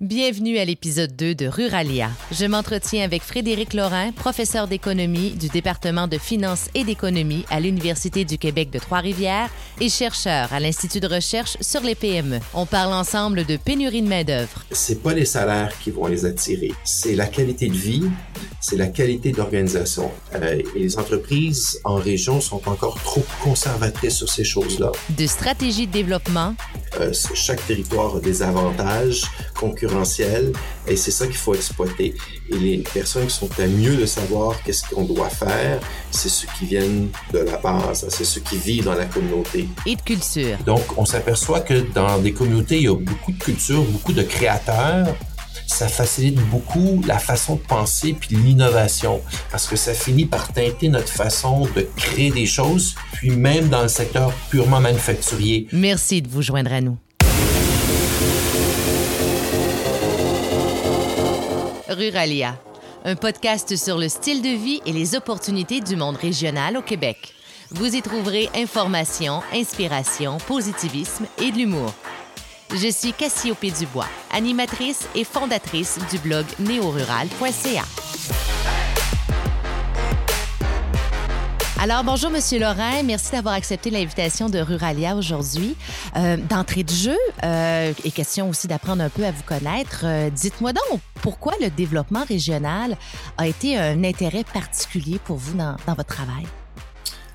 Bienvenue à l'épisode 2 de Ruralia. Je m'entretiens avec Frédéric Laurin, professeur d'économie du département de finances et d'économie à l'Université du Québec de Trois-Rivières et chercheur à l'Institut de recherche sur les PME. On parle ensemble de pénurie de main-d'œuvre. C'est pas les salaires qui vont les attirer, c'est la qualité de vie, c'est la qualité d'organisation. Euh, et les entreprises en région sont encore trop conservatrices sur ces choses-là. De stratégie de développement. Euh, chaque territoire a des avantages et c'est ça qu'il faut exploiter. Et les personnes qui sont à mieux de savoir qu'est-ce qu'on doit faire, c'est ceux qui viennent de la base, c'est ceux qui vivent dans la communauté. Et de culture. Donc, on s'aperçoit que dans des communautés, il y a beaucoup de culture, beaucoup de créateurs, ça facilite beaucoup la façon de penser puis l'innovation parce que ça finit par teinter notre façon de créer des choses, puis même dans le secteur purement manufacturier. Merci de vous joindre à nous. Ruralia, un podcast sur le style de vie et les opportunités du monde régional au Québec. Vous y trouverez information, inspiration, positivisme et de l'humour. Je suis Cassiopée Dubois, animatrice et fondatrice du blog néorural.ca. Alors, bonjour, Monsieur Lorrain. Merci d'avoir accepté l'invitation de Ruralia aujourd'hui. Euh, D'entrée de jeu, euh, et question aussi d'apprendre un peu à vous connaître, euh, dites-moi donc, pourquoi le développement régional a été un intérêt particulier pour vous dans, votre travail?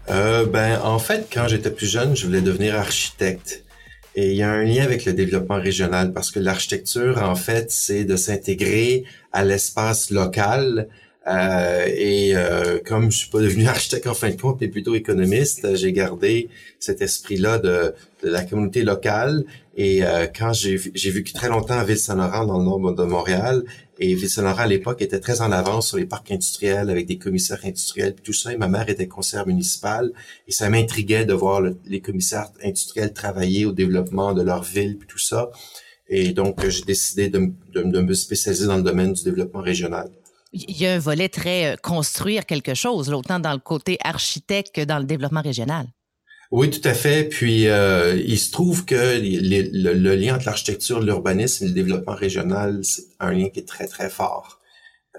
Euh, ben, en fait, quand j'étais plus jeune, je voulais devenir architecte. Et il y a un lien avec le développement régional parce que l'architecture, en fait, c'est de s'intégrer à l'espace local. Euh, et euh, comme je suis pas devenu architecte en fin de compte, mais plutôt économiste, j'ai gardé cet esprit-là de, de, la communauté locale. Et euh, quand j'ai vécu très longtemps à Ville-Saint-Laurent, dans le nord de Montréal, et Ville-Saint-Laurent, à l'époque, était très en avance sur les parcs industriels avec des commissaires industriels, tout ça. Et ma mère était conseillère municipale. Et ça m'intriguait de voir les commissaires industriels travailler au développement de leur ville, puis tout ça. Et donc, j'ai décidé de, de, de, me spécialiser dans le domaine du développement régional. Il y a un volet très construire quelque chose, autant dans le côté architecte que dans le développement régional. Oui, tout à fait. Puis euh, il se trouve que les, le, le, lien entre l'architecture, l'urbanisme et le développement régional, c'est un lien qui est très très fort.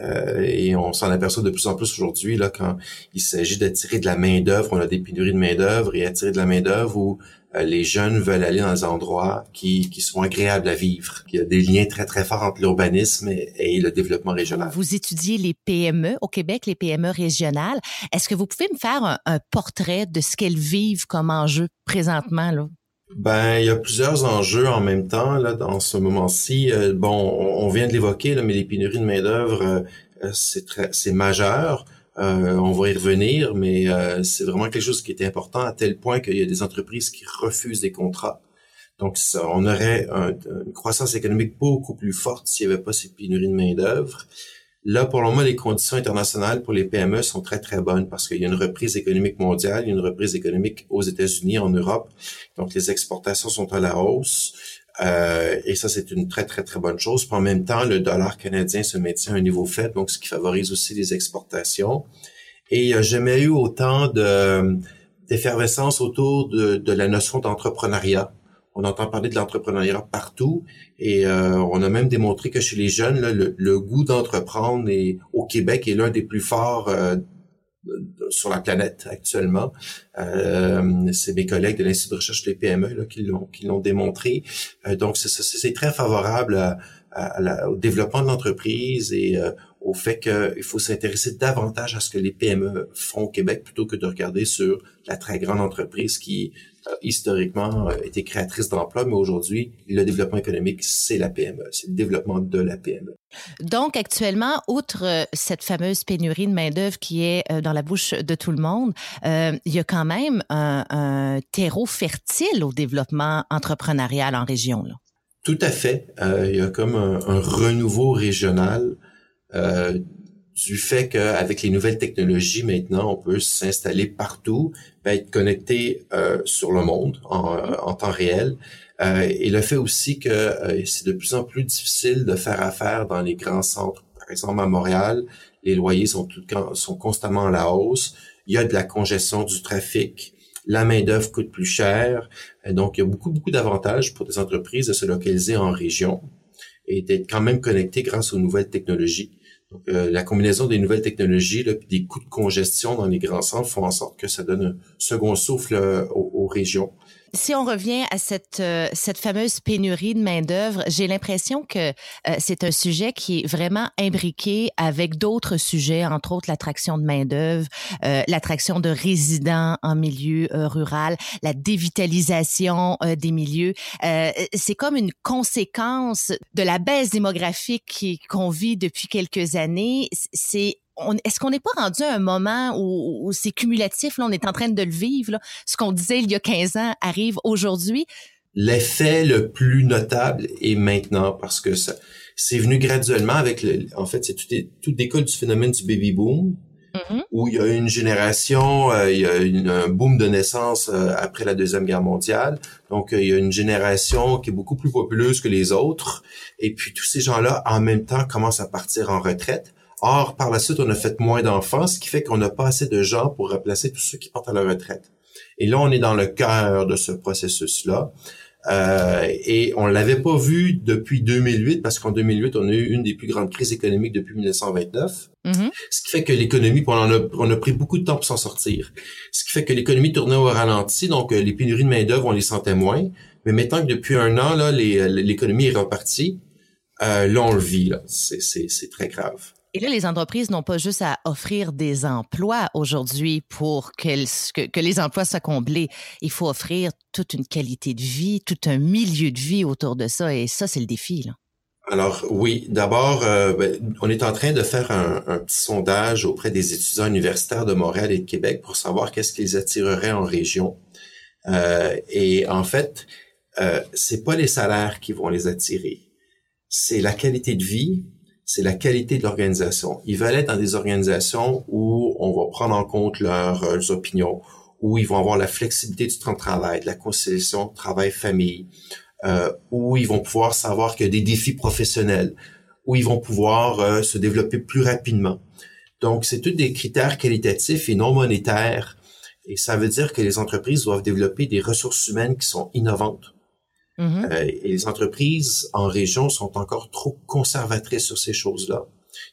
Euh, et on s'en aperçoit de plus en plus aujourd'hui là quand il s'agit d'attirer de la main d'œuvre, on a des pénuries de main d'œuvre et attirer de la main d'œuvre où euh, les jeunes veulent aller dans des endroits qui, qui sont agréables à vivre. Il y a des liens très très forts entre l'urbanisme et, et, le développement régional. Vous étudiez les PME au Québec, les PME régionales. Est-ce que vous pouvez me faire un, un portrait de ce qu'elles vivent comme enjeu présentement là? Ben, il y a plusieurs enjeux en même temps là dans ce moment-ci. Euh, bon, on, vient de l'évoquer, mais les pénuries de main d'œuvre, euh, c'est très, c'est majeur. Euh, on va y revenir, mais euh, c'est vraiment quelque chose qui est important à tel point qu'il y a des entreprises qui refusent des contrats. Donc, ça, on aurait un, une croissance économique beaucoup plus forte s'il n'y avait pas ces pénuries de main d'œuvre. Là, pour le moment, les conditions internationales pour les PME sont très, très bonnes parce qu'il y a une reprise économique mondiale, il y a une reprise économique aux États-Unis, en Europe. Donc, les exportations sont à la hausse. Euh, et ça, c'est une très, très, très bonne chose. Puis en même temps, le dollar canadien se maintient à un niveau faible, donc ce qui favorise aussi les exportations. Et il n'y a jamais eu autant de d'effervescence autour de, de la notion d'entrepreneuriat on entend parler de l'entrepreneuriat partout et euh, on a même démontré que chez les jeunes, là, le, le, goût d'entreprendre au Québec est l'un des plus forts euh, sur la planète actuellement. Euh, c'est mes collègues de l'Institut de recherche des PME là, qui l'ont qui l'ont démontré. Euh, donc c'est très favorable à, à la, au développement de l'entreprise et euh, au fait qu'il faut s'intéresser davantage à ce que les PME font au Québec plutôt que de regarder sur la très grande entreprise qui historiquement euh, été créatrice d'emplois, mais aujourd'hui, le développement économique, c'est la PME, c'est le développement de la PME. Donc, actuellement, outre euh, cette fameuse pénurie de main-d'œuvre qui est dans la bouche de tout le monde, euh, il y a quand même un, un terreau fertile au développement entrepreneurial en région. Là. Tout à fait. Euh, il y a comme un, un renouveau régional euh, du fait qu'avec les nouvelles technologies maintenant, on peut s'installer partout, être connecté euh, sur le monde en, en temps réel. Euh, et le fait aussi que euh, c'est de plus en plus difficile de faire affaire dans les grands centres. Par exemple, à Montréal, les loyers sont, tout, sont constamment à la hausse. Il y a de la congestion du trafic. La main-d'œuvre coûte plus cher. Donc, il y a beaucoup, beaucoup d'avantages pour des entreprises de se localiser en région. et d'être quand même connecté grâce aux nouvelles technologies. Euh, la combinaison des nouvelles technologies et des coûts de congestion dans les grands centres font en sorte que ça donne un second souffle euh, aux, régions. Si on revient à cette, euh, cette fameuse pénurie de main-d'œuvre, j'ai l'impression que c'est un sujet qui est vraiment imbriqué avec d'autres sujets, entre autres l'attraction de main-d'œuvre, l'attraction de résidents en milieu rural, la dévitalisation des milieux. c'est comme une conséquence de la baisse démographique qu'on vit depuis quelques années c'est est-ce qu'on n'est pas rendu à un moment où, c'est cumulatif, là, on est en train de le vivre, ce qu'on disait il y a 15 ans arrive aujourd'hui? L'effet le plus notable est maintenant parce que ça, c'est venu graduellement avec le, en fait, c'est tout, tout découle du phénomène du baby boom, mm-hmm. où il y a une génération, euh, il y a un boom de naissance euh, après la deuxième guerre mondiale, donc euh, il y a une génération qui est beaucoup plus populeuse que les autres, et puis tous ces gens-là en même temps commencent à partir en retraite Or, par la suite, on a fait moins d'enfants, ce qui fait qu'on n'a pas assez de gens pour remplacer tous ceux qui partent à la retraite. Et là, on est dans le cœur de ce processus-là. Euh, et on l'avait pas vu depuis 2008 parce qu'en 2008 on a eu une des plus grandes crises économiques depuis 1929. Mm-hmm. Ce qui fait que l'économie, on, a, on a pris beaucoup de temps pour s'en sortir. Ce qui fait que l'économie tournait au ralenti, donc euh, les pénuries de main d'œuvre on les sentait moins. Mais maintenant que depuis un an là, l'économie est repartie, euh, là on le vit là, c'est très grave. Et là, les entreprises n'ont pas juste à offrir des emplois aujourd'hui pour que, les emplois soient comblés. Il faut offrir toute une qualité de vie, tout un milieu de vie autour de ça. Et ça, c'est le défi. Alors oui, d'abord, euh, ben, on est en train de faire un, petit sondage auprès des étudiants universitaires de Montréal et de Québec pour savoir qu'est-ce qu'ils attireraient en région. Euh, et en fait, euh, c'est pas les salaires qui vont les attirer, c'est la qualité de vie c'est la qualité de l'organisation. Ils veulent être dans des organisations où on va prendre en compte leurs, euh, opinions, où ils vont avoir la flexibilité du temps de travail, de la conciliation travail-famille, euh, où ils vont pouvoir savoir qu'il y a des défis professionnels, où ils vont pouvoir euh, se développer plus rapidement. Donc, c'est tous des critères qualitatifs et non monétaires. Et ça veut dire que les entreprises doivent développer des ressources humaines qui sont innovantes Mm-hmm. Euh, et les entreprises en région sont encore trop conservatrices sur ces choses-là.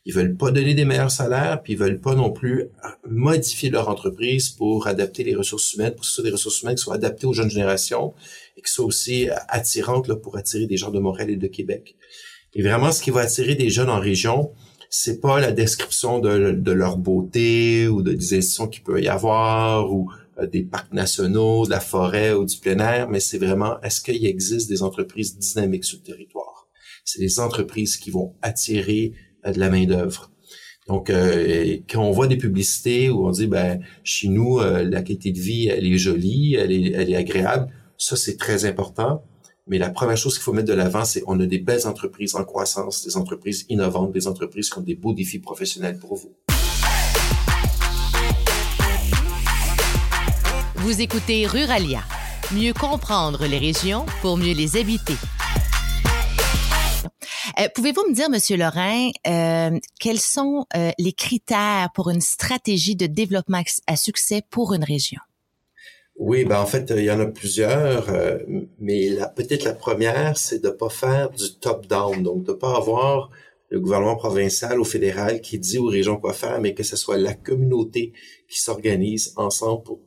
Ils veulent pas donner des meilleurs salaires, puis ils veulent pas non plus modifier leur entreprise pour adapter les ressources humaines, pour que ce soit des ressources humaines qui soient adaptées aux jeunes générations et qui soient aussi attirantes là, pour attirer des gens de Montréal et de Québec. Et vraiment, ce qui va attirer des jeunes en région, c'est pas la description de, leur beauté ou de, des institutions qu'il peut y avoir ou euh, des parcs nationaux, de la forêt ou du plein air, mais c'est vraiment est-ce qu'il existe des entreprises dynamiques sur le territoire? C'est les entreprises qui vont attirer euh, de la main d'œuvre. Donc, euh, quand on voit des publicités où on dit, ben, chez nous, la qualité de vie, elle est jolie, elle est, elle est agréable, ça, c'est très important. Mais la première chose qu'il faut mettre de l'avant, c'est on a des belles entreprises en croissance, des entreprises innovantes, des entreprises qui ont des beaux défis professionnels pour vous. Vous écoutez Ruralia. Mieux comprendre les régions pour mieux les habiter. Euh, pouvez-vous me dire, Monsieur Lorrain, euh, quels sont euh, les critères pour une stratégie de développement à succès pour une région? Oui, ben en fait, il y en a plusieurs, mais peut-être la première, c'est de pas faire du top-down, donc de pas avoir le gouvernement provincial ou fédéral qui dit aux régions quoi faire, mais que ce soit la communauté qui s'organise ensemble pour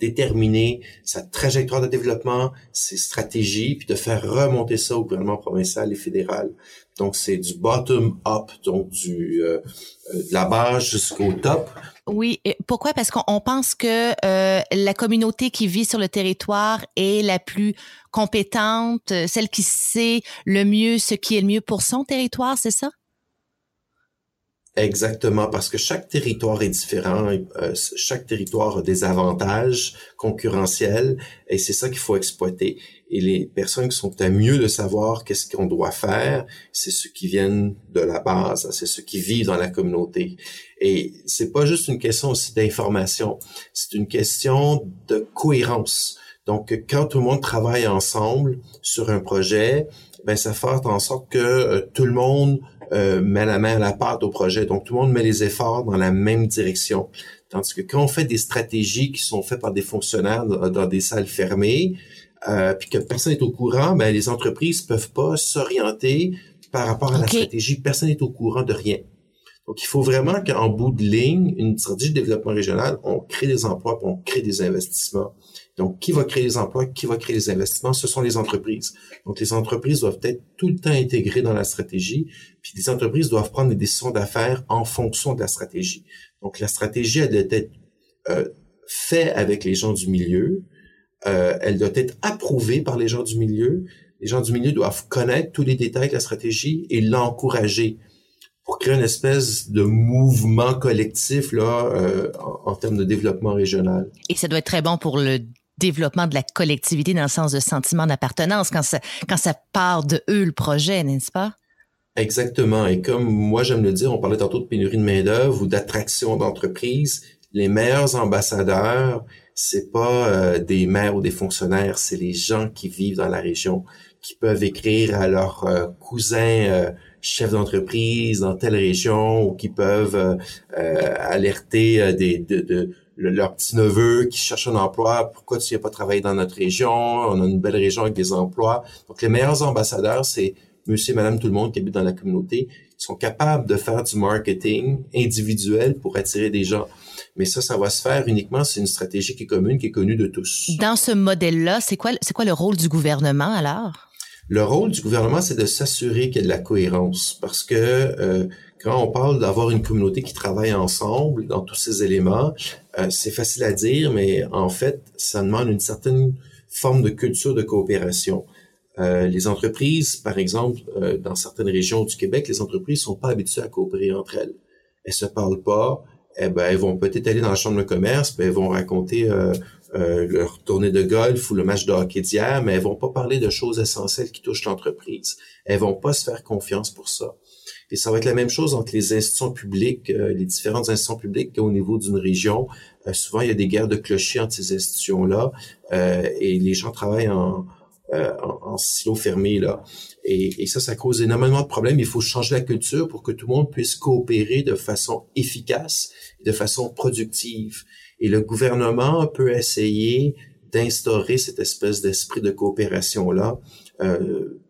déterminer sa trajectoire de développement, ses stratégies, puis de faire remonter ça au gouvernement provincial et fédéral. Donc c'est du bottom up, donc du euh, euh, de la base jusqu'au top. Oui, pourquoi? Parce qu'on pense que euh, la communauté qui vit sur le territoire est la plus compétente, celle qui sait le mieux ce qui est le mieux pour son territoire, c'est ça? Exactement, parce que chaque territoire est différent, euh, chaque territoire a des avantages concurrentiels et c'est ça qu'il faut exploiter. Et les personnes qui sont à mieux de savoir qu'est-ce qu'on doit faire, c'est ceux qui viennent de la base, c'est ceux qui vivent dans la communauté. Et c'est pas juste une question aussi d'information, c'est une question de cohérence. Donc, quand tout le monde travaille ensemble sur un projet, ben ça fait en sorte que euh, tout le monde euh, met la main à la pâte au projet. Donc, tout le monde met les efforts dans la même direction. Tandis que quand on fait des stratégies qui sont faites par des fonctionnaires dans, des salles fermées, euh, puis que personne n'est au courant, ben, les entreprises peuvent pas s'orienter par rapport à la stratégie, personne n'est au courant de rien. Donc, il faut vraiment qu'en bout de ligne, une stratégie de développement régional, on crée des emplois, on crée des investissements. Donc, qui va créer les emplois, qui va créer les investissements, ce sont les entreprises. Donc, les entreprises doivent être tout le temps intégrées dans la stratégie, puis les entreprises doivent prendre des décisions d'affaires en fonction de la stratégie. Donc, la stratégie, elle doit être euh, faite avec les gens du milieu, euh, elle doit être approuvée par les gens du milieu. Les gens du milieu doivent connaître tous les détails de la stratégie et l'encourager pour créer une espèce de mouvement collectif là euh, en, termes de développement régional. Et ça doit être très bon pour le développement de la collectivité dans le sens de sentiment d'appartenance quand ça quand ça part de eux le projet, n'est-ce pas? Exactement. Et comme moi j'aime le dire, on parlait tantôt de pénurie de main d'œuvre ou d'attraction d'entreprise. Les meilleurs ambassadeurs, c'est pas euh, des maires ou des fonctionnaires, c'est les gens qui vivent dans la région, qui peuvent écrire à leurs euh, cousins chefs d'entreprise dans telle région ou qui peuvent euh, euh, alerter euh, des, de, de, leur petit neveu qui cherche un emploi, pourquoi tu viens pas travailler dans notre région, on a une belle région avec des emplois. Donc les meilleurs ambassadeurs, c'est monsieur et madame tout le monde qui habite dans la communauté, ils sont capables de faire du marketing individuel pour attirer des gens. Mais ça, ça va se faire uniquement c'est une stratégie qui est commune, qui est connue de tous. Dans ce modèle-là, c'est quoi, c'est quoi le rôle du gouvernement alors? Le rôle du gouvernement, c'est de s'assurer qu'il y a de la cohérence, parce que euh, quand on parle d'avoir une communauté qui travaille ensemble dans tous ces éléments, euh, c'est facile à dire, mais en fait, ça demande une certaine forme de culture de coopération. Euh, les entreprises, par exemple, dans certaines régions du Québec, les entreprises sont pas habituées à coopérer entre elles. Elles se parlent pas. Eh ben, elles vont peut-être aller dans la chambre de commerce, puis elles vont raconter euh, leur tournée de golf ou le match de hockey d'hier, mais elles vont pas parler de choses essentielles qui touchent l'entreprise. Elles vont pas se faire confiance pour ça. Et ça va être la même chose entre les institutions publiques, euh, les différentes institutions publiques au niveau d'une région. Euh, souvent, il y a des guerres de clochers entre ces institutions-là et les gens travaillent en, en, silo fermé là. Et, et, ça, ça cause énormément de problèmes. Il faut changer la culture pour que tout le monde puisse coopérer de façon efficace, de façon productive. Et le gouvernement peut essayer d'instaurer cette espèce d'esprit de coopération-là, euh,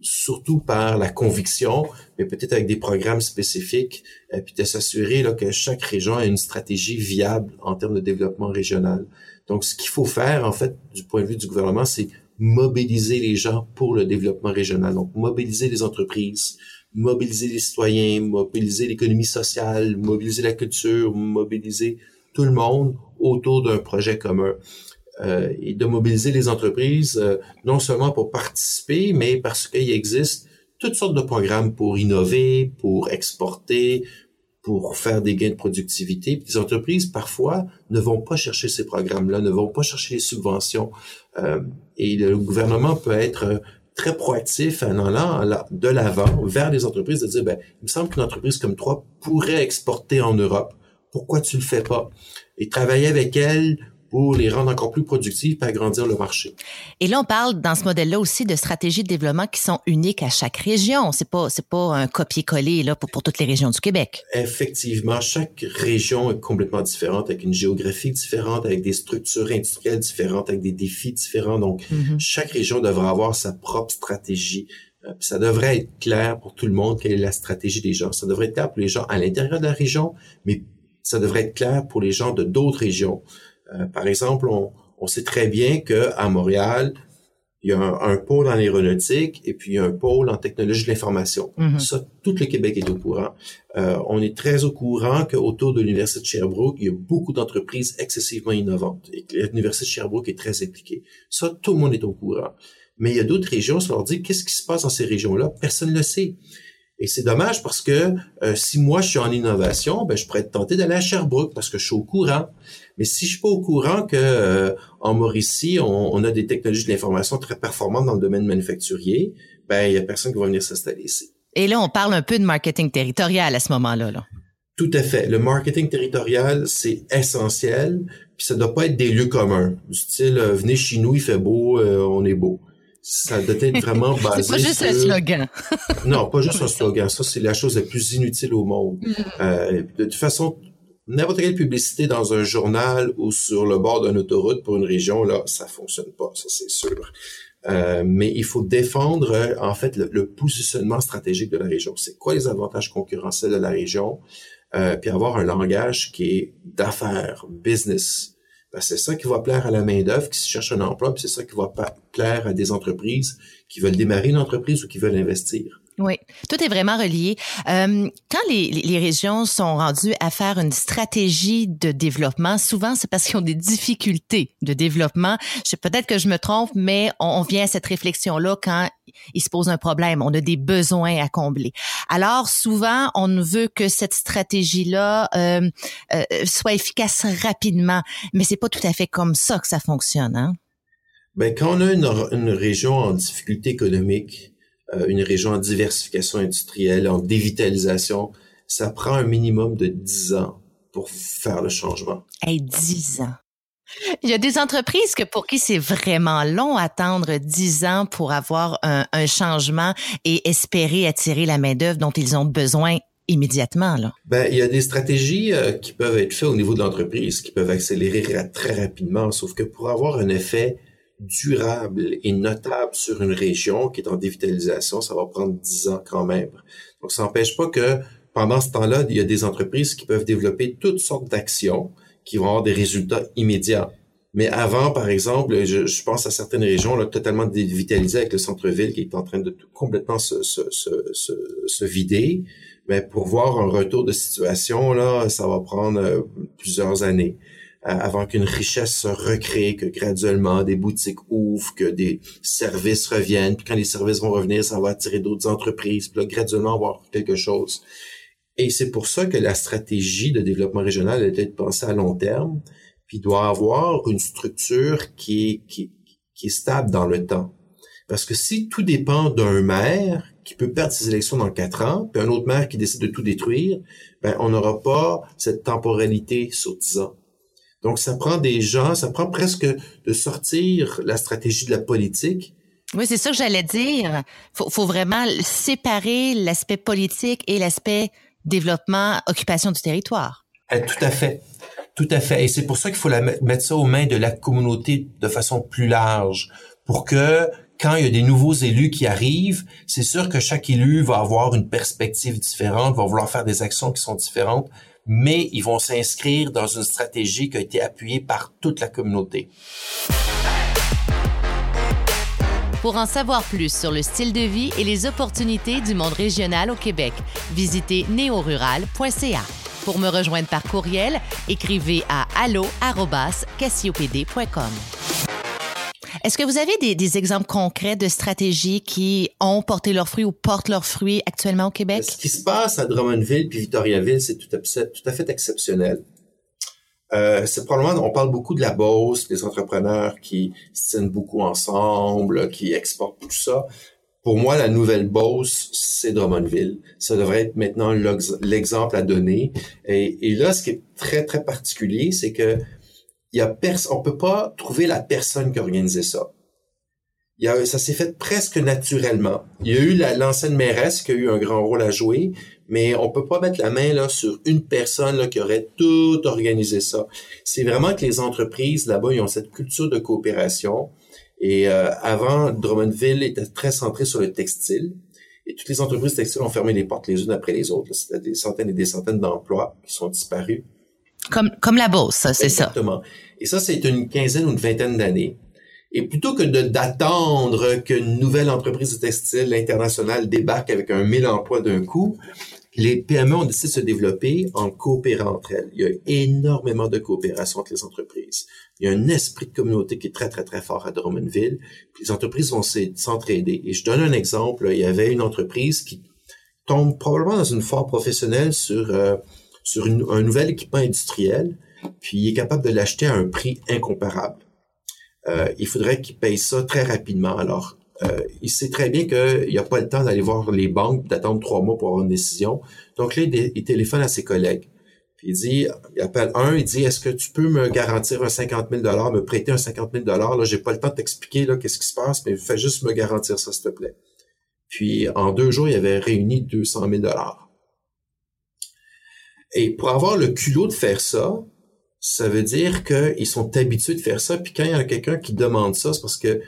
surtout par la conviction, mais peut-être avec des programmes spécifiques, euh, puis de s'assurer que chaque région a une stratégie viable en termes de développement régional. Donc, ce qu'il faut faire, en fait, du point de vue du gouvernement, c'est mobiliser les gens pour le développement régional. Donc, mobiliser les entreprises, mobiliser les citoyens, mobiliser l'économie sociale, mobiliser la culture, mobiliser tout le monde autour d'un projet commun. Euh, et de mobiliser les entreprises, euh, non seulement pour participer, mais parce qu'il existe toutes sortes de programmes pour innover, pour exporter, pour faire des gains de productivité. les entreprises, parfois, ne vont pas chercher ces programmes-là, ne vont pas chercher les subventions. Euh, et le gouvernement peut être très proactif en allant de l'avant vers les entreprises, de dire, ben, il me semble qu'une entreprise comme toi pourrait exporter en Europe pourquoi tu le fais pas? Et travailler avec elles pour les rendre encore plus productives et agrandir le marché. Et là, on parle dans ce modèle-là aussi de stratégies de développement qui sont uniques à chaque région. C'est pas, c'est pas un copier-coller là pour, pour toutes les régions du Québec. Effectivement, chaque région est complètement différente, avec une géographie différente, avec des structures industrielles différentes, avec des défis différents. Donc, mm-hmm. chaque région devra avoir sa propre stratégie. Euh, ça devrait être clair pour tout le monde quelle est la stratégie des gens. Ça devrait être clair pour les gens à l'intérieur de la région, mais ça devrait être clair pour les gens de d'autres régions. Euh, par exemple, on, on, sait très bien que à Montréal, il y a un, pôle en aéronautique et puis un pôle en technologie de l'information. Mm-hmm. Ça, tout le Québec est au courant. Euh, on est très au courant qu'autour de l'Université de Sherbrooke, il y a beaucoup d'entreprises excessivement innovantes et que l'Université de Sherbrooke est très impliquée. Ça, tout le monde est au courant. Mais il y a d'autres régions, ça leur dit qu'est-ce qui se passe dans ces régions-là, personne ne le sait. Et c'est dommage parce que euh, si moi je suis en innovation, ben je pourrais être tenté d'aller à Sherbrooke parce que je suis au courant. Mais si je suis pas au courant que euh, en Mauricie on, a des technologies de l'information très performantes dans le domaine manufacturier, ben il y a personne qui va venir s'installer ici. Et là, on parle un peu de marketing territorial à ce moment-là. Là. Tout à fait. Le marketing territorial, c'est essentiel. Puis ça doit pas être des lieux communs. Du style, euh, venez chez nous, il fait beau, on est beau ça doit être vraiment basé C'est pas juste un slogan. non, pas juste un slogan. Ça, c'est la chose la plus inutile au monde. Mm. Euh, de toute façon, n'importe quelle publicité dans un journal ou sur le bord d'une autoroute pour une région, là, ça fonctionne pas, ça c'est sûr. Euh, mais il faut défendre euh, en fait le, positionnement stratégique de la région. C'est quoi les avantages concurrentiels de la région, euh, puis avoir un langage qui est d'affaires, business. Ben, c'est ça qui va plaire à la main d'œuvre qui cherche un emploi, puis c'est ça qui va plaire à des entreprises qui veulent démarrer une entreprise ou qui veulent investir. Oui, tout est vraiment relié. Euh, quand les, les, régions sont rendues à faire une stratégie de développement, souvent c'est parce qu'ils ont des difficultés de développement. Peut-être que je me trompe, mais on, vient à cette réflexion-là quand il se pose un problème, on a des besoins à combler. Alors souvent, on ne veut que cette stratégie-là euh, euh, soit efficace rapidement, mais c'est pas tout à fait comme ça que ça fonctionne. Hein? Ben, quand on a une, une région en difficulté économique, une région en diversification industrielle, en dévitalisation, ça prend un minimum de 10 ans pour faire le changement. Hey, 10 ans. Il y a des entreprises que pour qui c'est vraiment long attendre 10 ans pour avoir un, un changement et espérer attirer la main-d'œuvre dont ils ont besoin immédiatement là. Ben, il y a des stratégies euh, qui peuvent être faites au niveau de l'entreprise qui peuvent accélérer très rapidement sauf que pour avoir un effet durable et notable sur une région qui est en dévitalisation, ça va prendre dix ans quand même. Donc, ça n'empêche pas que pendant ce temps-là, il y a des entreprises qui peuvent développer toutes sortes d'actions qui vont avoir des résultats immédiats. Mais avant, par exemple, je, pense à certaines régions là, totalement dévitalisées avec le centre-ville qui est en train de complètement se, se, se, se, vider. Mais pour voir un retour de situation, là, ça va prendre euh, plusieurs années. Euh, avant qu'une richesse se recrée, que graduellement des boutiques ouvrent, que des services reviennent, puis quand les services vont revenir, ça va attirer d'autres entreprises, puis là, graduellement avoir quelque chose. Et c'est pour ça que la stratégie de développement régional doit être pensée à long terme, puis doit avoir une structure qui est, qui, qui est stable dans le temps. Parce que si tout dépend d'un maire qui peut perdre ses élections dans quatre ans, puis un autre maire qui décide de tout détruire, ben on n'aura pas cette temporalité sur dix ans. Donc, ça prend des gens, ça prend presque de sortir la stratégie de la politique. Oui, c'est ça que j'allais dire. Faut, faut vraiment séparer l'aspect politique et l'aspect développement, occupation du territoire. Eh, tout à fait. Tout à fait. Et c'est pour ça qu'il faut la mettre ça aux mains de la communauté de façon plus large pour que quand il y a des nouveaux élus qui arrivent, c'est sûr que chaque élu va avoir une perspective différente, va vouloir faire des actions qui sont différentes, mais ils vont s'inscrire dans une stratégie qui a été appuyée par toute la communauté. Pour en savoir plus sur le style de vie et les opportunités du monde régional au Québec, visitez neorural.ca. Pour me rejoindre par courriel, écrivez à allo@cassiopd.com. Est-ce que vous avez des, exemples concrets de stratégies qui ont porté leurs fruits ou portent leurs fruits actuellement au Québec? Ce qui se passe à Drummondville puis Victoriaville, c'est tout, à fait exceptionnel. Euh, c'est probablement, on parle beaucoup de la Beauce, des entrepreneurs qui se tiennent beaucoup ensemble, qui exportent tout ça. Pour moi, la nouvelle Beauce, c'est Drummondville. Ça devrait être maintenant l'exemple à donner. Et, là, ce qui est très, très particulier, c'est que y a on peut pas trouver la personne qui a organisé ça. Il y a, ça s'est fait presque naturellement. Il y a eu l'ancienne mairesse qui a eu un grand rôle à jouer, mais on peut pas mettre la main là sur une personne là, qui aurait tout organisé ça. C'est vraiment que les entreprises là-bas, ils ont cette culture de coopération. Et euh, avant, Drummondville était très centré sur le textile. Et toutes les entreprises textiles ont fermé les portes les unes après les autres. C'était des centaines et des centaines d'emplois qui sont disparus. Comme, comme la bourse, c'est ça. Exactement. Et ça, c'est une quinzaine ou une vingtaine d'années. Et plutôt que d'attendre qu'une nouvelle entreprise de textile internationale débarque avec un mille emplois d'un coup, les PME ont décidé de se développer en coopérant entre elles. Il y a énormément de coopération entre les entreprises. Il y a un esprit de communauté qui est très, très, très fort à Drummondville. les entreprises vont s'entraider. Et je donne un exemple. Il y avait une entreprise qui tombe probablement dans une foire professionnelle sur euh, sur un nouvel équipement industriel, puis il est capable de l'acheter à un prix incomparable. Euh, il faudrait qu'il paye ça très rapidement. Alors, euh, il sait très bien qu'il n'y a pas le temps d'aller voir les banques, d'attendre trois mois pour avoir une décision. Donc là, il, téléphone à ses collègues. Il dit, il appelle un, il dit, est-ce que tu peux me garantir un 50 000 me prêter un 50 000 Là, j'ai pas le temps de t'expliquer là qu'est-ce qui se passe, mais fais juste me garantir ça, s'il te plaît. Puis en deux jours, il avait réuni 200 000 et pour avoir le culot de faire ça, ça veut dire qu'ils sont habitués de faire ça. Puis quand il y a quelqu'un qui demande ça, c'est parce que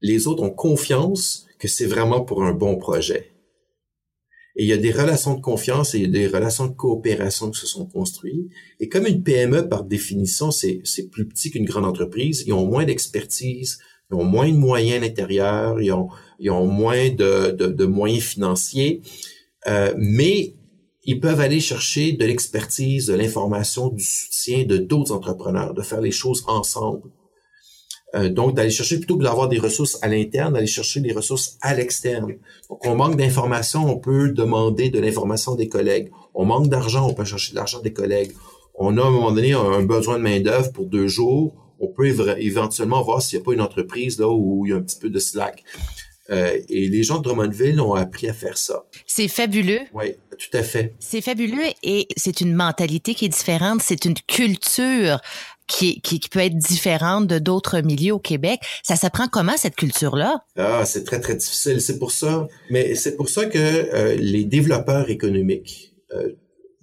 les autres ont confiance que c'est vraiment pour un bon projet. Et il y a des relations de confiance et il y a des relations de coopération qui se sont construites. Et comme une PME, par définition, c'est, plus petit qu'une grande entreprise, ils ont moins d'expertise, ils ont moins de moyens à l'intérieur, ils ont, moins de, de, moyens financiers, euh, mais ils peuvent aller chercher de l'expertise, de l'information, du soutien de d'autres entrepreneurs, de faire les choses ensemble. Euh, donc, d'aller chercher plutôt que d'avoir des ressources à l'interne, d'aller chercher des ressources à l'externe. Donc, on manque d'informations, on peut demander de l'information des collègues. On manque d'argent, on peut chercher de l'argent des collègues. On a à un moment donné un besoin de main-d'œuvre pour deux jours. On peut éventuellement voir s'il n'y a pas une entreprise là où il y a un petit peu de slack. Euh, et les gens de Drummondville ont appris à faire ça. C'est fabuleux. Oui, tout à fait. C'est fabuleux et c'est une mentalité qui est différente, c'est une culture qui, qui, peut être différente de d'autres milieux au Québec. Ça s'apprend comment cette culture-là? Ah, c'est très très difficile. C'est pour ça, mais c'est pour ça que euh, les développeurs économiques euh,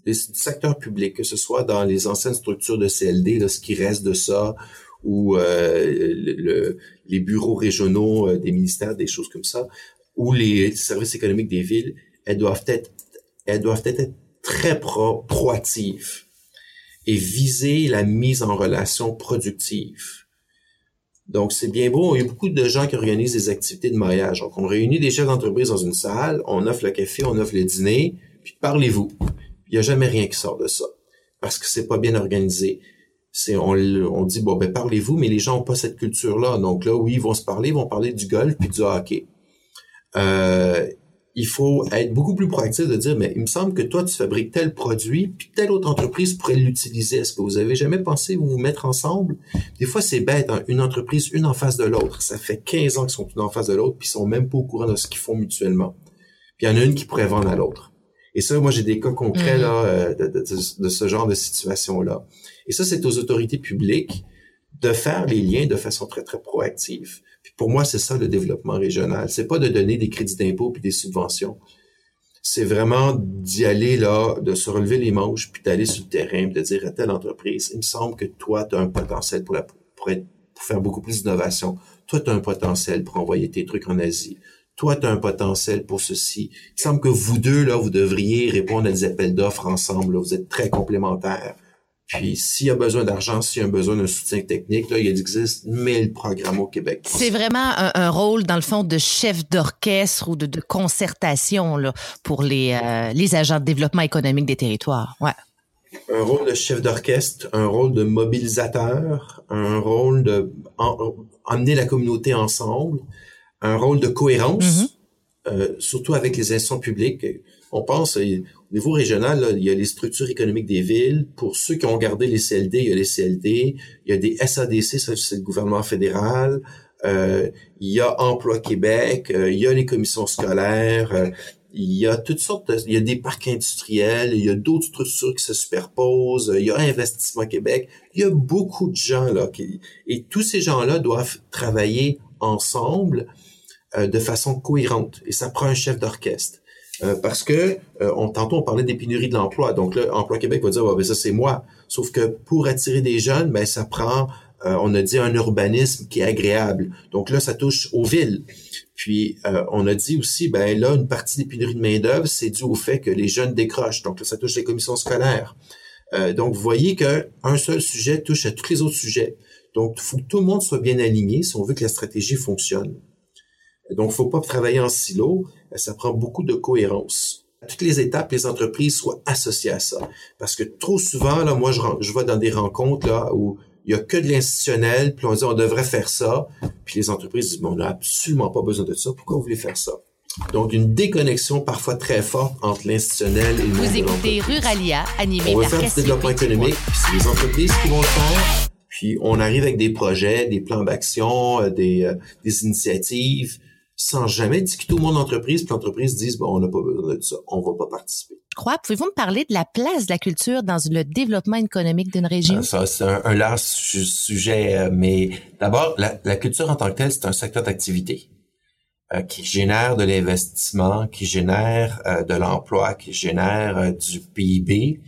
du secteur public, que ce soit dans les anciennes structures de CLD, là, ce qui reste de ça, ou euh, le, les bureaux régionaux euh, des ministères, des choses comme ça, ou les services économiques des villes, elles doivent être, elles doivent être très pro proactives et viser la mise en relation productive. Donc, c'est bien beau. Il y a beaucoup de gens qui organisent des activités de mariage. Donc, on réunit des chefs d'entreprise dans une salle, on offre le café, on offre le dîner, puis parlez-vous. Il n'y a jamais rien qui sort de ça. Parce que c'est pas bien organisé. On, on dit, bon, ben, parlez-vous, mais les gens n'ont pas cette culture-là. Donc là, oui, ils vont se parler, ils vont parler du golf puis du hockey. Euh, il faut être beaucoup plus proactif de dire, mais il me semble que toi, tu fabriques tel produit, puis telle autre entreprise pourrait l'utiliser. Est-ce que vous avez jamais pensé vous vous mettre ensemble? Des fois, c'est bête, hein? une entreprise, une en face de l'autre. Ça fait 15 ans qu'ils sont une en face de l'autre, puis ils sont même pas au courant de ce qu'ils font mutuellement. Puis il y en a une qui pourrait vendre à l'autre. Et ça, moi, j'ai des cas concrets mm. là, euh, de, de, de, ce genre de situation-là. Et ça, c'est aux autorités publiques de faire les liens de façon très, très proactive pour moi, c'est ça le développement régional. C'est pas de donner des crédits d'impôt puis des subventions. C'est vraiment d'y aller là, de se relever les manches puis d'aller sur le terrain, de dire à telle entreprise, il me semble que toi, tu as un potentiel pour, la, pour, être, pour faire beaucoup plus d'innovation. Toi, tu as un potentiel pour envoyer tes trucs en Asie. Toi, tu as un potentiel pour ceci. Il semble que vous deux, là, vous devriez répondre à des appels d'offres ensemble. Vous êtes très complémentaires. Puis s'il y a besoin d'argent, s'il y a besoin d'un soutien technique, là, il existe mille programmes au Québec. C'est vraiment un, rôle, dans le fond, de chef d'orchestre ou de, de, concertation là, pour les, euh, les agents de développement économique des territoires. Ouais. Un rôle de chef d'orchestre, un rôle de mobilisateur, un rôle de emmener la communauté ensemble, un rôle de cohérence, mm-hmm. euh, surtout avec les institutions publiques. On pense, au niveau régional, il y a les structures économiques des villes. Pour ceux qui ont gardé les CLD, il y a les CLD. Il y a des SADC, ça c'est le gouvernement fédéral. Euh, il y a Emploi Québec. Euh, il y a les commissions scolaires. Euh, il y a toutes sortes de, il y a des parcs industriels. Il y a d'autres structures qui se superposent. Il y a Investissement Québec. Il y a beaucoup de gens là qui, et tous ces gens-là doivent travailler ensemble de façon cohérente. Et ça prend un chef d'orchestre. Euh, parce que euh, on, tantôt on parlait des pénuries de l'emploi. Donc là, Emploi Québec va dire ben ça c'est moi. Sauf que pour attirer des jeunes, ben ça prend, euh, on a dit un urbanisme qui est agréable. Donc là, ça touche aux villes. Puis on a dit aussi, ben là, une partie des pénuries de main d'œuvre, c'est dû au fait que les jeunes décrochent. Donc là, ça touche les commissions scolaires. donc vous voyez que un seul sujet touche à tous les autres sujets. Donc il faut que tout le monde soit bien aligné si on veut que la stratégie fonctionne. Donc, faut pas travailler en silo. Ça prend beaucoup de cohérence. À toutes les étapes, les entreprises soient associées à ça. Parce que trop souvent, là, moi, je, je vais dans des rencontres là où il y a que de l'institutionnel, puis on dit on devrait faire ça, puis les entreprises disent on n'a absolument pas besoin de ça. Pourquoi vous voulez faire ça? Donc une déconnexion parfois très forte entre l'institutionnel et le Vous écoutez Ruralia, animé on va faire du développement économique, puis c'est les entreprises qui vont le faire. Puis on arrive avec des projets, des plans d'action, euh, des, euh, des initiatives sans jamais discuter au monde d'entreprise, puis l'entreprise dise, bon, on n'a pas besoin de ça, on va pas participer. Crois, pouvez-vous me parler de la place de la culture dans le développement économique d'une région? Ça, c'est un, large sujet, euh, mais d'abord, la, culture en tant que telle, c'est un secteur d'activité euh, qui génère de l'investissement, qui génère euh, de l'emploi, qui génère du PIB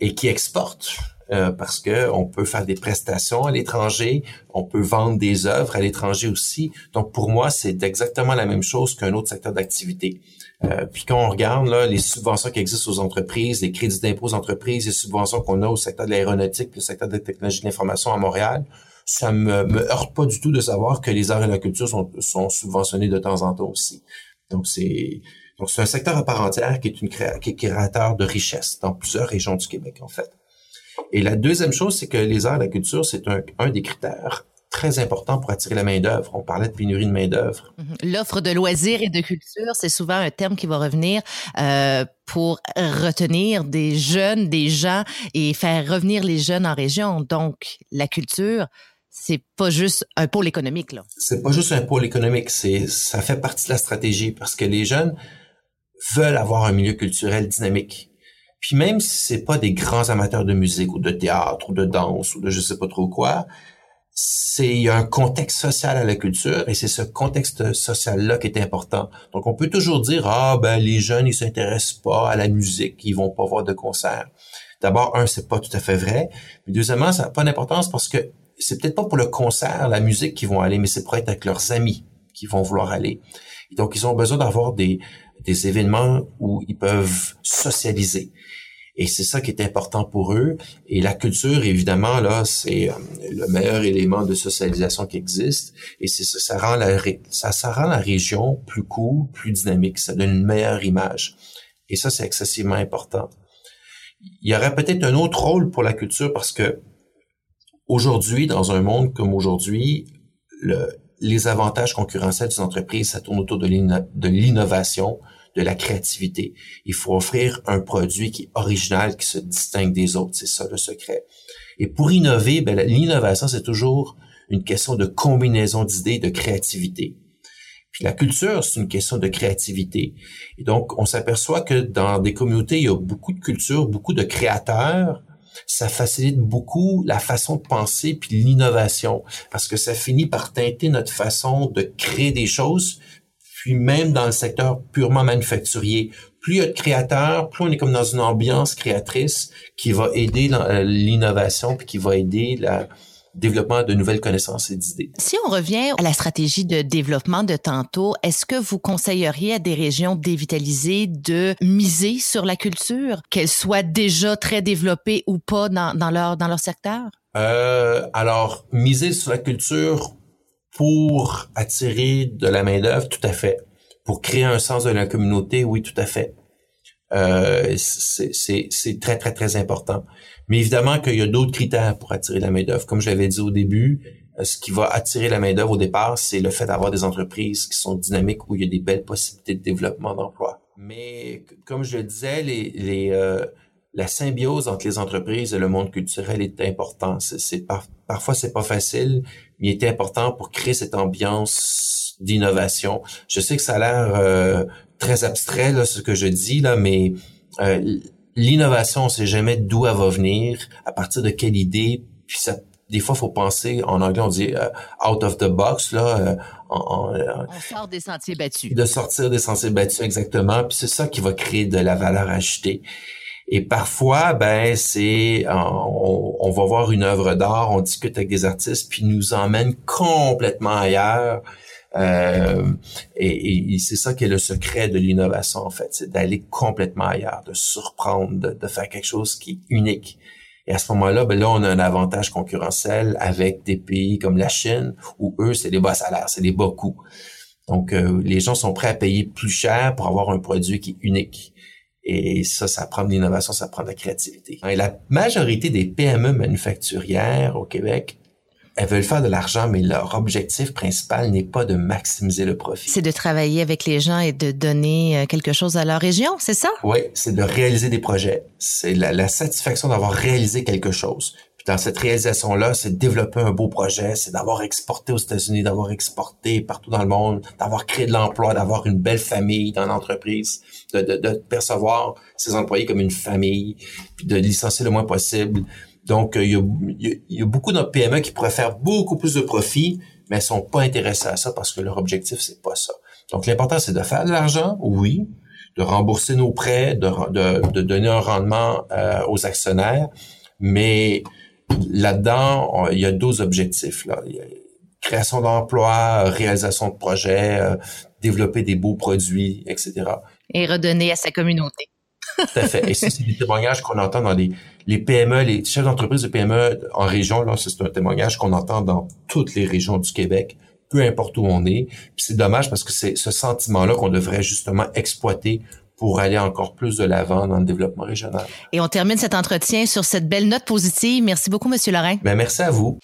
et qui exporte euh, parce que on peut faire des prestations à l'étranger, on peut vendre des œuvres à l'étranger aussi. Donc pour moi, c'est exactement la même chose qu'un autre secteur d'activité. Euh, puis quand on regarde là, les subventions qui existent aux entreprises, les crédits d'impôt aux entreprises, les subventions qu'on a au secteur de l'aéronautique, le secteur de la technologie de l'information à Montréal, ça me, me heurte pas du tout de savoir que les arts et la culture sont, sont subventionnés de temps en temps aussi. Donc c'est donc c'est un secteur à part entière qui est une qui est créateur de richesse dans plusieurs régions du Québec en fait. Et la deuxième chose, c'est que les arts et la culture, c'est un, un des critères très important pour attirer la main-d'œuvre. On parlait de pénurie de main-d'œuvre. Mhm. L'offre de loisirs et de culture, c'est souvent un terme qui va revenir euh, pour retenir des jeunes, des gens et faire revenir les jeunes en région. Donc, la culture, c'est pas juste un pôle économique là. C'est pas juste un pôle économique, c'est ça fait partie de la stratégie parce que les jeunes veulent avoir un milieu culturel dynamique. Puis même si c'est pas des grands amateurs de musique ou de théâtre ou de danse ou de je sais pas trop quoi, c'est un contexte social à la culture et c'est ce contexte social-là qui est important. Donc, on peut toujours dire, ah, ben, les jeunes, ils s'intéressent pas à la musique, ils vont pas voir de concert. D'abord, un, c'est pas tout à fait vrai. Mais deuxièmement, ça n'a pas d'importance parce que c'est peut-être pas pour le concert, la musique qu'ils vont aller, mais c'est pour être avec leurs amis qui vont vouloir aller. Et donc, ils ont besoin d'avoir des, des événements où ils peuvent socialiser. Et c'est ça qui est important pour eux. Et la culture, évidemment, là, c'est euh, le meilleur élément de socialisation qui existe. Et c'est ça, ça rend la, ça, rend la région plus cool, plus dynamique. Ça donne une meilleure image. Et ça, c'est excessivement important. Il y aurait peut-être un autre rôle pour la culture parce que aujourd'hui, dans un monde comme aujourd'hui, le, les avantages concurrentiels des entreprises, ça tourne autour de l'innovation, de la créativité. Il faut offrir un produit qui est original, qui se distingue des autres. C'est ça le secret. Et pour innover, ben, l'innovation, c'est toujours une question de combinaison d'idées, de créativité. Puis la culture, c'est une question de créativité. Et donc, on s'aperçoit que dans des communautés, il y a beaucoup de cultures, beaucoup de créateurs. Ça facilite beaucoup la façon de penser puis l'innovation parce que ça finit par teinter notre façon de créer des choses. Puis même dans le secteur purement manufacturier, plus il y a de créateurs, plus on est comme dans une ambiance créatrice qui va aider euh, l'innovation puis qui va aider le développement de nouvelles connaissances et d'idées. Si on revient à la stratégie de développement de tantôt, est-ce que vous conseilleriez à des régions dévitalisées de miser sur la culture, qu'elle soit déjà très développée ou pas dans, dans leur dans leur secteur? Euh, alors, miser sur la culture, pour attirer de la main-d'œuvre, tout à fait. Pour créer un sens de la communauté, oui, tout à fait. Euh, c'est très, très, très important. Mais évidemment qu'il y a d'autres critères pour attirer la main-d'œuvre. Comme je l'avais dit au début, euh, ce qui va attirer la main-d'œuvre au départ, c'est le fait d'avoir des entreprises qui sont dynamiques où il y a des belles possibilités de développement d'emploi. Mais comme je le disais, les, les euh, la symbiose entre les entreprises et le monde culturel est important. C'est parfois c'est pas facile, mais il était important pour créer cette ambiance d'innovation. Je sais que ça a l'air euh, très abstrait là ce que je dis là, mais euh, l'innovation, on sait jamais d'où elle va venir, à partir de quelle idée. Puis ça, des fois, faut penser. En anglais, on dit euh, out of the box là. on sort des sentiers battus. De sortir des sentiers battus exactement. Puis c'est ça qui va créer de la valeur ajoutée. Et parfois, ben c'est on, va voir une œuvre d'art, on discute avec des artistes, puis nous emmène complètement ailleurs. Euh, et, c'est ça qui est le secret de l'innovation en fait, c'est d'aller complètement ailleurs, de surprendre, de, faire quelque chose qui est unique. Et à ce moment-là, ben là, on a un avantage concurrentiel avec des pays comme la Chine, où eux, c'est des bas salaires, c'est des bas coûts. Donc, euh, les gens sont prêts à payer plus cher pour avoir un produit qui est unique. Et ça, ça prend de l'innovation, ça prend de la créativité. Et la majorité des PME manufacturières au Québec, elles veulent faire de l'argent, mais leur objectif principal n'est pas de maximiser le profit. C'est de travailler avec les gens et de donner euh, quelque chose à leur région, c'est ça? Oui, c'est de réaliser des projets. C'est la, la satisfaction d'avoir réalisé quelque chose dans cette réalisation-là, c'est de développer un beau projet, c'est d'avoir exporté aux États-Unis, d'avoir exporté partout dans le monde, d'avoir créé de l'emploi, d'avoir une belle famille dans l'entreprise, de, de, de, percevoir ses employés comme une famille, puis de licencier le moins possible. Donc, euh, il y, a, il y a beaucoup de PME qui pourraient faire beaucoup plus de profit, mais elles sont pas intéressées à ça parce que leur objectif, c'est pas ça. Donc, l'important, c'est de faire de l'argent, oui, de rembourser nos prêts, de, donner un rendement euh, aux actionnaires, Mais là-dedans, il y a deux objectifs. Là. création d'emplois, réalisation de projets, euh, développer des beaux produits, etc. Et redonner à sa communauté. Tout à fait. Et ça, c'est des témoignages qu'on entend dans les, les PME, les chefs d'entreprise de PME en région. Là, c'est un témoignage qu'on entend dans toutes les régions du Québec, peu importe où on est. Puis c'est dommage parce que c'est ce sentiment-là qu'on devrait justement exploiter pour aller encore plus de l'avant dans le développement régional. Et on termine cet entretien sur cette belle note positive. Merci beaucoup, Monsieur Lorrain. Ben, merci à vous.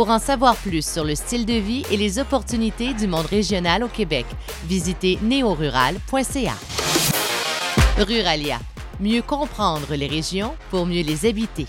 Pour en savoir plus sur le style de vie et les opportunités du monde régional au Québec, visitez neorural.ca. Ruralia. Mieux comprendre les régions pour mieux les habiter.